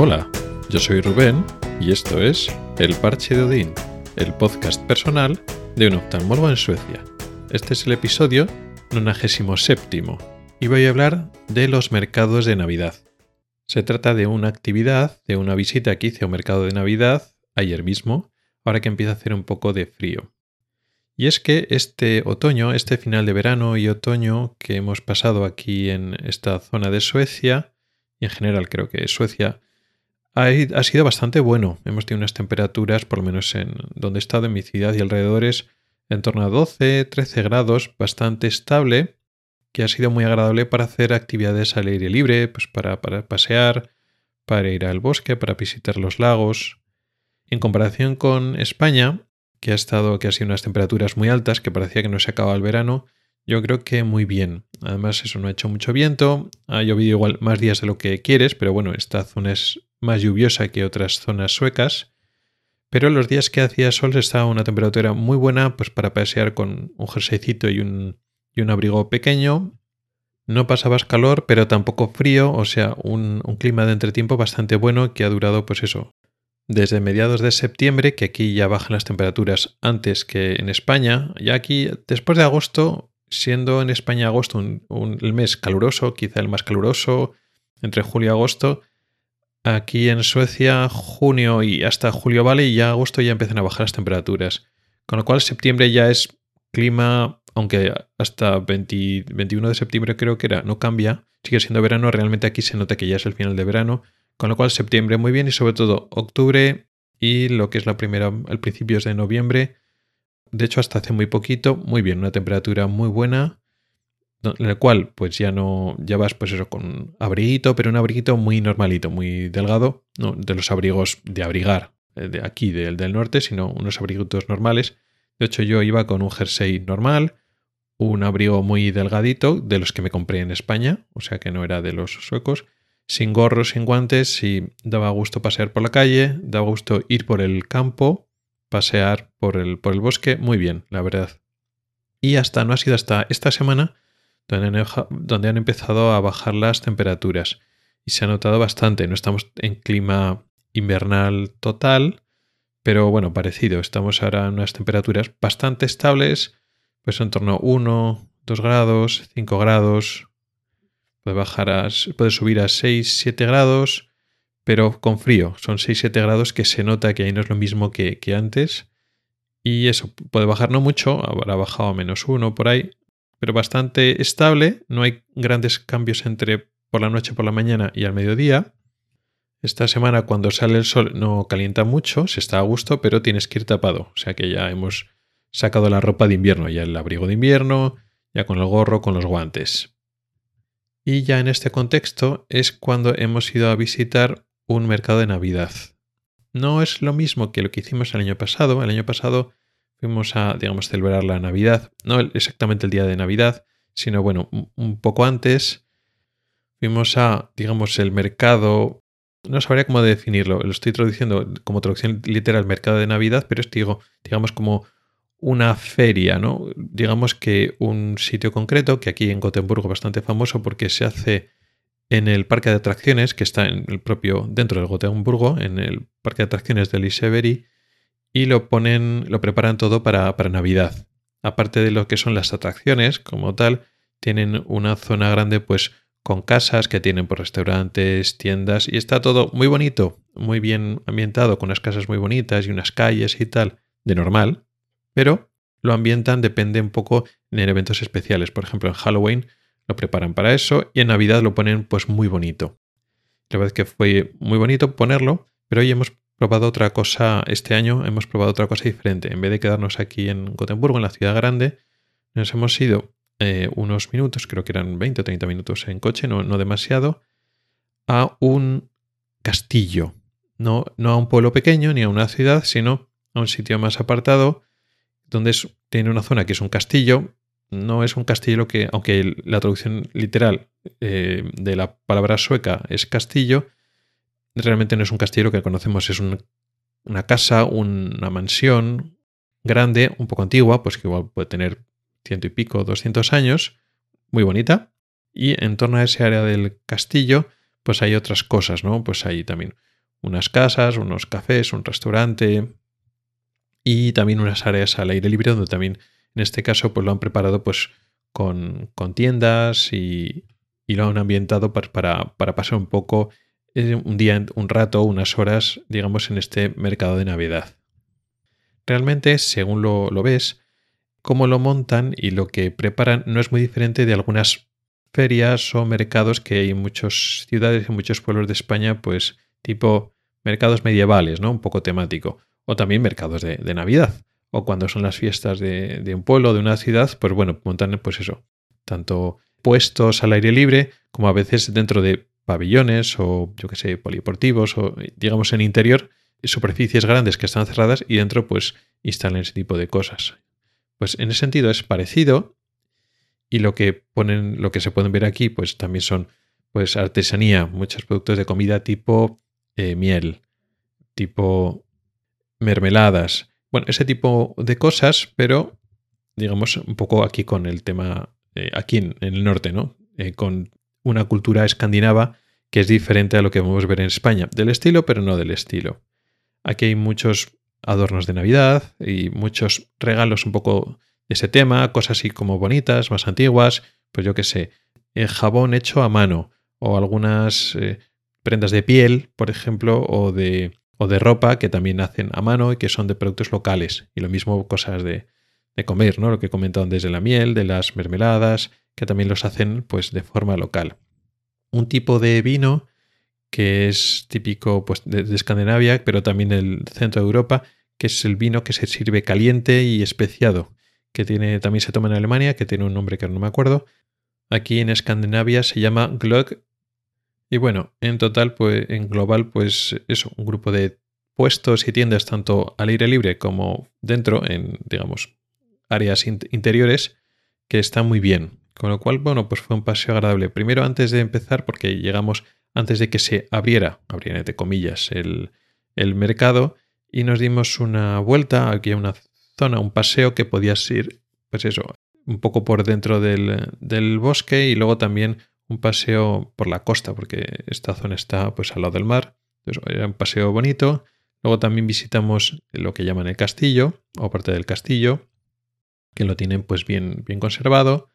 Hola, yo soy Rubén y esto es El Parche de Odín, el podcast personal de un oftalmólogo en Suecia. Este es el episodio 97 y voy a hablar de los mercados de Navidad. Se trata de una actividad, de una visita que hice a un mercado de Navidad ayer mismo, ahora que empieza a hacer un poco de frío. Y es que este otoño, este final de verano y otoño que hemos pasado aquí en esta zona de Suecia, y en general creo que Suecia, ha, sido bastante bueno. Hemos tenido unas temperaturas, por lo menos en donde he estado en mi ciudad y alrededores, en torno a 12, 13 grados, bastante estable, que ha sido muy agradable para hacer actividades al aire libre, pues para, para pasear, para ir al bosque, para visitar los lagos. En comparación con España, que ha estado, que ha sido unas temperaturas muy altas, que parecía que no se acababa el verano, yo creo que muy bien. Además, eso no ha hecho mucho viento, ha llovido igual más días de lo que quieres, pero bueno, esta zona es más lluviosa que otras zonas suecas. Pero los días que hacía sol estaba una temperatura muy buena, pues para pasear con un jerseycito y un, y un abrigo pequeño. No pasabas calor, pero tampoco frío, o sea, un, un clima de entretiempo bastante bueno que ha durado, pues eso, desde mediados de septiembre, que aquí ya bajan las temperaturas antes que en España. Ya aquí, después de agosto, siendo en España agosto un, el mes caluroso, quizá el más caluroso, entre julio y agosto, aquí en Suecia, junio y hasta julio vale, y ya agosto ya empiezan a bajar las temperaturas. Con lo cual, septiembre ya es clima, aunque hasta 21 de septiembre creo que era, no cambia, sigue siendo verano, realmente aquí se nota que ya es el final de verano con lo cual septiembre muy bien y sobre todo octubre y lo que es la primera, al principios de noviembre. De hecho, hasta hace muy poquito, muy bien, una temperatura muy buena, en la cual pues ya no, ya vas pues eso con abriguito, pero un abriguito muy normalito, muy delgado, no de los abrigos de abrigar eh, de aquí del, del norte, sino unos abriguitos normales. De hecho, yo iba con un jersey normal, un abrigo muy delgadito, de los que me compré en España, o sea que no era de los suecos, sin gorro, sin guantes y daba gusto pasear por la calle, daba gusto ir por el campo, pasear por el, por el bosque, muy bien, la verdad. Y hasta, no ha sido hasta esta semana donde han, empezado a bajar las temperaturas. Y se ha notado bastante, no estamos en clima invernal total, pero bueno, parecido. Estamos ahora en unas temperaturas bastante estables, pues en torno a 1, 2 grados, 5 grados, Puede, bajar a, puede subir a 6-7 grados, pero con frío. Son 6-7 grados que se nota que ahí no es lo mismo que, antes. Y eso puede bajar no mucho, habrá bajado a menos 1 por ahí, pero bastante estable. No hay grandes cambios entre por la noche, por la mañana y al mediodía. Esta semana cuando sale el sol no calienta mucho, se está a gusto, pero tienes que ir tapado. O sea que ya hemos sacado la ropa de invierno, ya el abrigo de invierno, ya con el gorro, con los guantes. Y ya en este contexto es cuando hemos ido a visitar un mercado de Navidad. No es lo mismo que lo que hicimos el año pasado. El año pasado fuimos a, digamos, celebrar la Navidad. No exactamente el día de Navidad, sino, bueno, un poco antes. Fuimos a, digamos, el mercado. No sabría cómo definirlo. Lo estoy traduciendo como traducción literal mercado de Navidad, pero es, digo, digamos, como una feria, ¿no? Digamos que un sitio concreto, que aquí en Gotemburgo bastante famoso porque se hace en el parque de atracciones, que está en el propio, dentro del Gotemburgo, en el parque de atracciones de Liseberry, y lo ponen, lo preparan todo para, para Navidad. Aparte de lo que son las atracciones como tal, tienen una zona grande pues con casas que tienen por restaurantes, tiendas y está todo muy bonito, muy bien ambientado, con unas casas muy bonitas y unas calles y tal, de normal, pero lo ambientan depende un poco en eventos especiales. Por ejemplo, en Halloween lo preparan para eso y en Navidad lo ponen pues muy bonito. La verdad es que fue muy bonito ponerlo, pero hoy hemos probado otra cosa, este año hemos probado otra cosa diferente. En vez de quedarnos aquí en Gotemburgo, en la ciudad grande, nos hemos ido eh, unos minutos, creo que eran 20 o 30 minutos en coche, no, demasiado, a un castillo. No, no a un pueblo pequeño ni a una ciudad, sino a un sitio más apartado donde tiene una zona que es un castillo. No es un castillo que, aunque la traducción literal eh, de la palabra sueca es castillo, realmente no es un castillo que conocemos, es una casa, una mansión grande, un poco antigua, pues que igual puede tener ciento y pico, doscientos años, muy bonita. Y en torno a ese área del castillo, pues hay otras cosas, ¿no? Pues hay también unas casas, unos cafés, un restaurante y también unas áreas al aire libre donde también en este caso pues lo han preparado pues con, con tiendas y, y, lo han ambientado para, para, para pasar un poco un día, un rato, unas horas, digamos, en este mercado de Navidad. Realmente, según lo, lo ves, cómo lo montan y lo que preparan no es muy diferente de algunas ferias o mercados que hay en muchas ciudades, en muchos pueblos de España, pues tipo mercados medievales, ¿no? Un poco temático. O también mercados de, Navidad. O cuando son las fiestas de, de un pueblo, de una ciudad, pues bueno, montan pues eso. Tanto puestos al aire libre como a veces dentro de pabellones o yo que sé, polideportivos o digamos en interior, superficies grandes que están cerradas y dentro pues instalan ese tipo de cosas. Pues en ese sentido es parecido y lo que ponen, lo que se pueden ver aquí, pues también son pues artesanía, muchos productos de comida tipo eh, miel, tipo mermeladas, bueno, ese tipo de cosas, pero digamos un poco aquí con el tema, eh, aquí en, el norte, ¿no? Eh, con una cultura escandinava que es diferente a lo que vamos a ver en España, del estilo, pero no del estilo. Aquí hay muchos adornos de Navidad y muchos regalos un poco de ese tema, cosas así como bonitas, más antiguas, pues yo qué sé, eh, jabón hecho a mano o algunas eh, prendas de piel, por ejemplo, o de, o de ropa que también hacen a mano y que son de productos locales. Y lo mismo cosas de, de comer, ¿no? Lo que comentaban desde la miel, de las mermeladas, que también los hacen pues de forma local. Un tipo de vino que es típico pues, de, Escandinavia, pero también el centro de Europa, que es el vino que se sirve caliente y especiado, que tiene, también se toma en Alemania, que tiene un nombre que no me acuerdo. Aquí en Escandinavia se llama Glögg. Y bueno, en total, pues en global, pues eso, un grupo de puestos y tiendas tanto al aire libre como dentro, en, digamos, áreas interiores, que está muy bien. Con lo cual, bueno, pues fue un paseo agradable. Primero, antes de empezar, porque llegamos antes de que se abriera, abriera entre comillas, el, mercado y nos dimos una vuelta, aquí a una zona, un paseo que podías ir, pues eso, un poco por dentro del, del, bosque y luego también un paseo por la costa, porque esta zona está pues al lado del mar. Entonces, era un paseo bonito. Luego también visitamos lo que llaman el castillo, o parte del castillo, que lo tienen pues bien, bien conservado.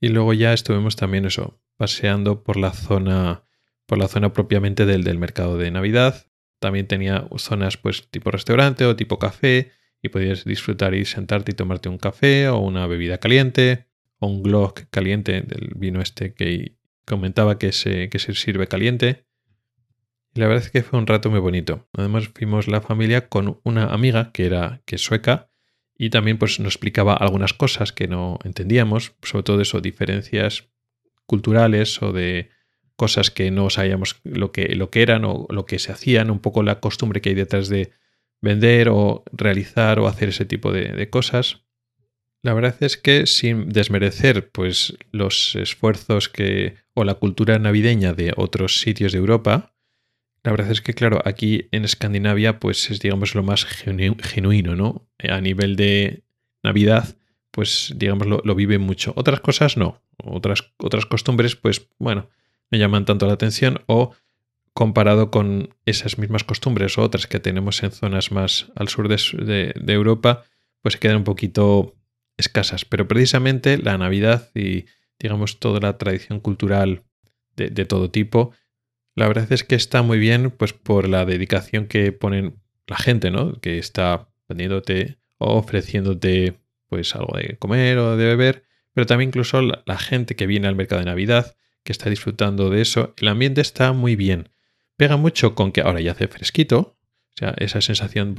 Y luego ya estuvimos también eso, paseando por la zona por la zona propiamente del, del mercado de Navidad. También tenía zonas pues tipo restaurante o tipo café y podías disfrutar y sentarte y tomarte un café o una bebida caliente o un glog caliente del vino este que comentaba que se, que se sirve caliente. Y la verdad es que fue un rato muy bonito. Además fuimos la familia con una amiga que era que es sueca y también pues nos explicaba algunas cosas que no entendíamos, sobre todo eso, diferencias culturales o de cosas que no sabíamos lo que, lo que eran o lo que se hacían, un poco la costumbre que hay detrás de vender o realizar o hacer ese tipo de, cosas. La verdad es que sin desmerecer pues, los esfuerzos que, o la cultura navideña de otros sitios de Europa, la verdad es que, claro, aquí en Escandinavia, pues es, digamos, lo más genuino, ¿no? A nivel de Navidad, pues, digamos, lo, lo vive mucho. Otras cosas no. Otras, otras costumbres, pues, bueno, me llaman tanto la atención o comparado con esas mismas costumbres o otras que tenemos en zonas más al sur de, Europa, pues se quedan un poquito escasas. Pero precisamente la Navidad y digamos toda la tradición cultural de, de, todo tipo, la verdad es que está muy bien pues por la dedicación que ponen la gente, ¿no? Que está vendiéndote o ofreciéndote pues algo de comer o de beber, pero también incluso la gente que viene al mercado de Navidad que está disfrutando de eso. El ambiente está muy bien. Pega mucho con que ahora ya hace fresquito. O sea, esa sensación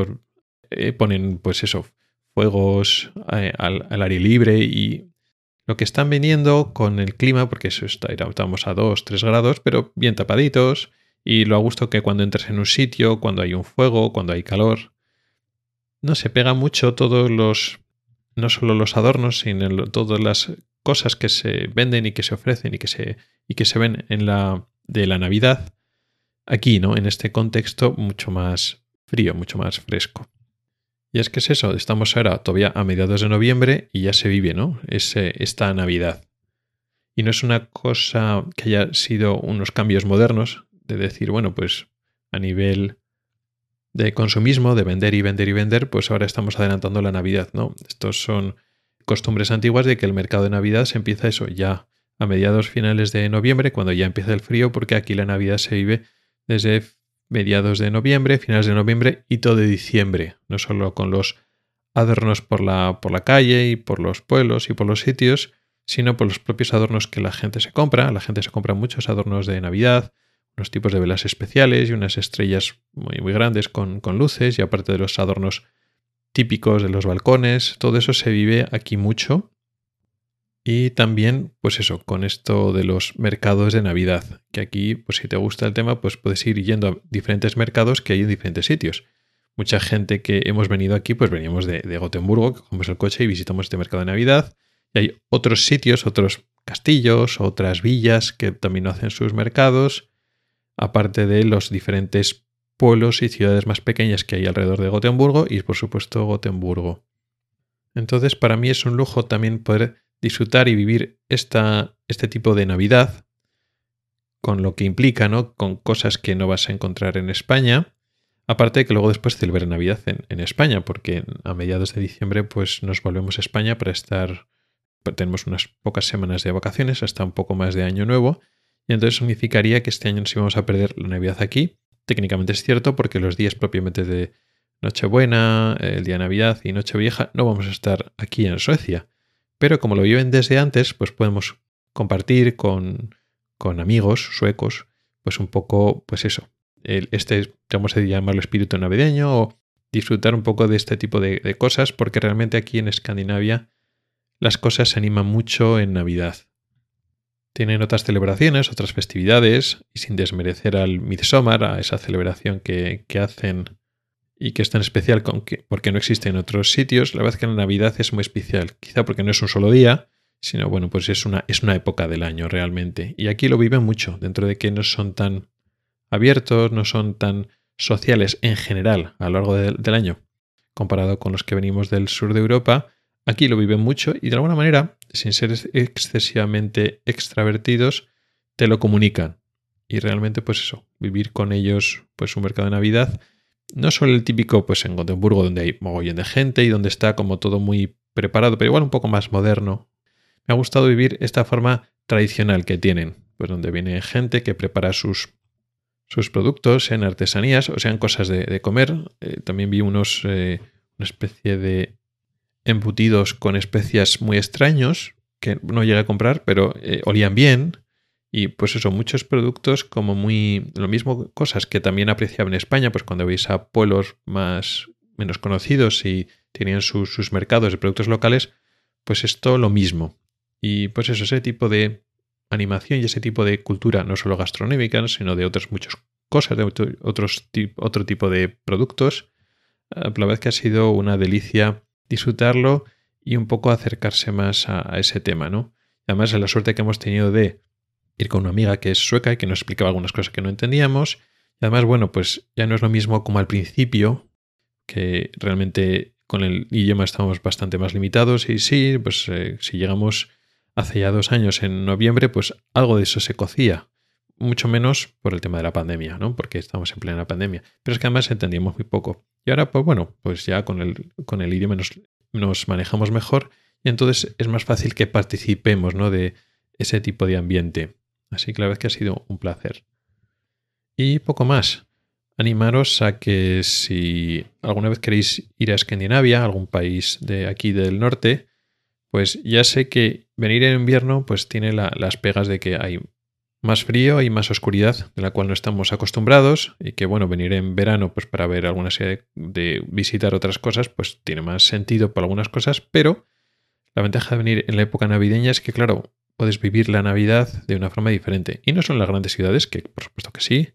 eh, ponen pues eso, fuegos eh, al, aire libre y lo que están viniendo con el clima, porque eso está, estamos a 2, 3 grados, pero bien tapaditos. Y lo a gusto que cuando entres en un sitio, cuando hay un fuego, cuando hay calor, no se pega mucho todos los, no solo los adornos, sino todas las cosas que se venden y que se ofrecen y que se, y que se ven en la de la Navidad, aquí, ¿no? En este contexto mucho más frío, mucho más fresco. Y es que es eso, estamos ahora todavía a mediados de noviembre y ya se vive, ¿no? Ese, esta Navidad. Y no es una cosa que haya sido unos cambios modernos, de decir, bueno, pues a nivel de consumismo, de vender y vender y vender, pues ahora estamos adelantando la Navidad, ¿no? Estos son costumbres antiguas de que el mercado de Navidad se empieza eso ya a mediados finales de noviembre, cuando ya empieza el frío, porque aquí la Navidad se vive desde mediados de noviembre, finales de noviembre y todo de diciembre, no solo con los adornos por la, por la calle y por los pueblos y por los sitios, sino por los propios adornos que la gente se compra. La gente se compra muchos adornos de Navidad, unos tipos de velas especiales y unas estrellas muy, muy grandes con, con luces y aparte de los adornos típicos de los balcones, todo eso se vive aquí mucho. Y también, pues eso, con esto de los mercados de Navidad, que aquí, pues si te gusta el tema, pues puedes ir yendo a diferentes mercados que hay en diferentes sitios. Mucha gente que hemos venido aquí, pues veníamos de, de Gotemburgo, cogemos el coche y visitamos este mercado de Navidad. Y hay otros sitios, otros castillos, otras villas que también hacen sus mercados, aparte de los diferentes pueblos y ciudades más pequeñas que hay alrededor de Gotemburgo y por supuesto Gotemburgo. Entonces para mí es un lujo también poder disfrutar y vivir este tipo de Navidad con lo que implica, ¿no? Con cosas que no vas a encontrar en España. Aparte de que luego después celebrar Navidad en, en, España, porque a mediados de diciembre pues nos volvemos a España para estar, tenemos unas pocas semanas de vacaciones, hasta un poco más de año nuevo, y entonces significaría que este año nos íbamos a perder la Navidad aquí, técnicamente es cierto porque los días propiamente de Nochebuena, el día de Navidad y Nochevieja no vamos a estar aquí en Suecia. Pero como lo viven desde antes, pues podemos compartir con, con amigos suecos, pues un poco, pues eso, el, este, vamos a llamarlo espíritu navideño o disfrutar un poco de este tipo de, cosas, porque realmente aquí en Escandinavia las cosas se animan mucho en Navidad. Tienen otras celebraciones, otras festividades, y sin desmerecer al Midsommar, a esa celebración que, hacen y que es tan especial porque no existe en otros sitios, la verdad es que la Navidad es muy especial, quizá porque no es un solo día, sino bueno, pues es una, es una época del año realmente. Y aquí lo viven mucho, dentro de que no son tan abiertos, no son tan sociales en general a lo largo del año, comparado con los que venimos del sur de Europa, aquí lo viven mucho y de alguna manera sin ser excesivamente extravertidos, te lo comunican. Y realmente, pues eso, vivir con ellos, pues un mercado de Navidad, no solo el típico, pues en Gotemburgo, donde hay mogollón de gente y donde está como todo muy preparado, pero igual un poco más moderno. Me ha gustado vivir esta forma tradicional que tienen, pues donde viene gente que prepara sus, sus productos en artesanías, o sean cosas de, comer. Eh, también vi unos, eh, una especie de embutidos con especias muy extraños que no llegué a comprar, pero eh, olían bien. Y pues eso, muchos productos como muy... Lo mismo, cosas que también apreciaba en España, pues cuando veis a pueblos más menos conocidos y tenían sus mercados de productos locales, pues esto lo mismo. Y pues eso, ese tipo de animación y ese tipo de cultura, no solo gastronómica, sino de otras muchas cosas, de otros, otro tipo de productos, la verdad que ha sido una delicia disfrutarlo y un poco acercarse más a, ese tema, ¿no? Además, la suerte que hemos tenido de ir con una amiga que es sueca y que nos explicaba algunas cosas que no entendíamos. Y además, bueno, pues ya no es lo mismo como al principio, que realmente con el idioma estamos bastante más limitados. Y sí, pues eh, si llegamos hace ya dos años en noviembre, pues algo de eso se cocía. Mucho menos por el tema de la pandemia, ¿no? Porque estamos en plena pandemia. Pero es que además entendíamos muy poco. Y ahora, pues bueno, pues ya con el, con el idioma nos, manejamos mejor y entonces es más fácil que participemos ¿no? de ese tipo de ambiente. Así que la verdad que ha sido un placer. Y poco más. Animaros a que si alguna vez queréis ir a Escandinavia, algún país de aquí del norte, pues ya sé que venir en invierno pues tiene las pegas de que hay más frío y más oscuridad, de la cual no estamos acostumbrados, y que bueno, venir en verano pues para ver alguna serie de visitar otras cosas, pues tiene más sentido para algunas cosas, pero la ventaja de venir en la época navideña es que, claro, puedes vivir la Navidad de una forma diferente. Y no son las grandes ciudades, que por supuesto que sí.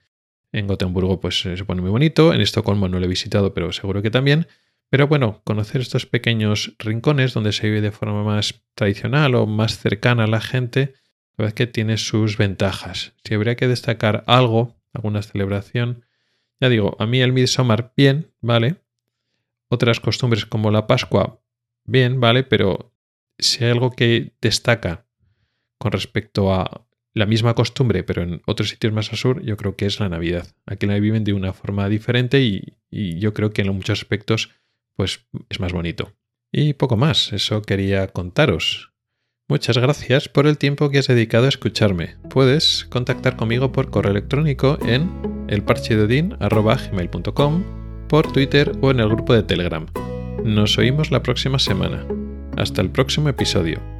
En Gotemburgo pues se pone muy bonito, en Estocolmo no lo he visitado, pero seguro que también. Pero bueno, conocer estos pequeños rincones donde se vive de forma más tradicional o más cercana a la gente, la verdad es que tiene sus ventajas. Si habría que destacar algo, alguna celebración, ya digo, a mí el Midsommar, bien, vale. Otras costumbres como la Pascua, bien, vale, pero si hay algo que destaca con respecto a la misma costumbre, pero en otros sitios más al sur, yo creo que es la Navidad. Aquí la viven de una forma diferente y, yo creo que en muchos aspectos pues es más bonito. Y poco más, eso quería contaros. Muchas gracias por el tiempo que has dedicado a escucharme. Puedes contactar conmigo por correo electrónico en elparchedodin.com, por Twitter o en el grupo de Telegram. Nos oímos la próxima semana. Hasta el próximo episodio.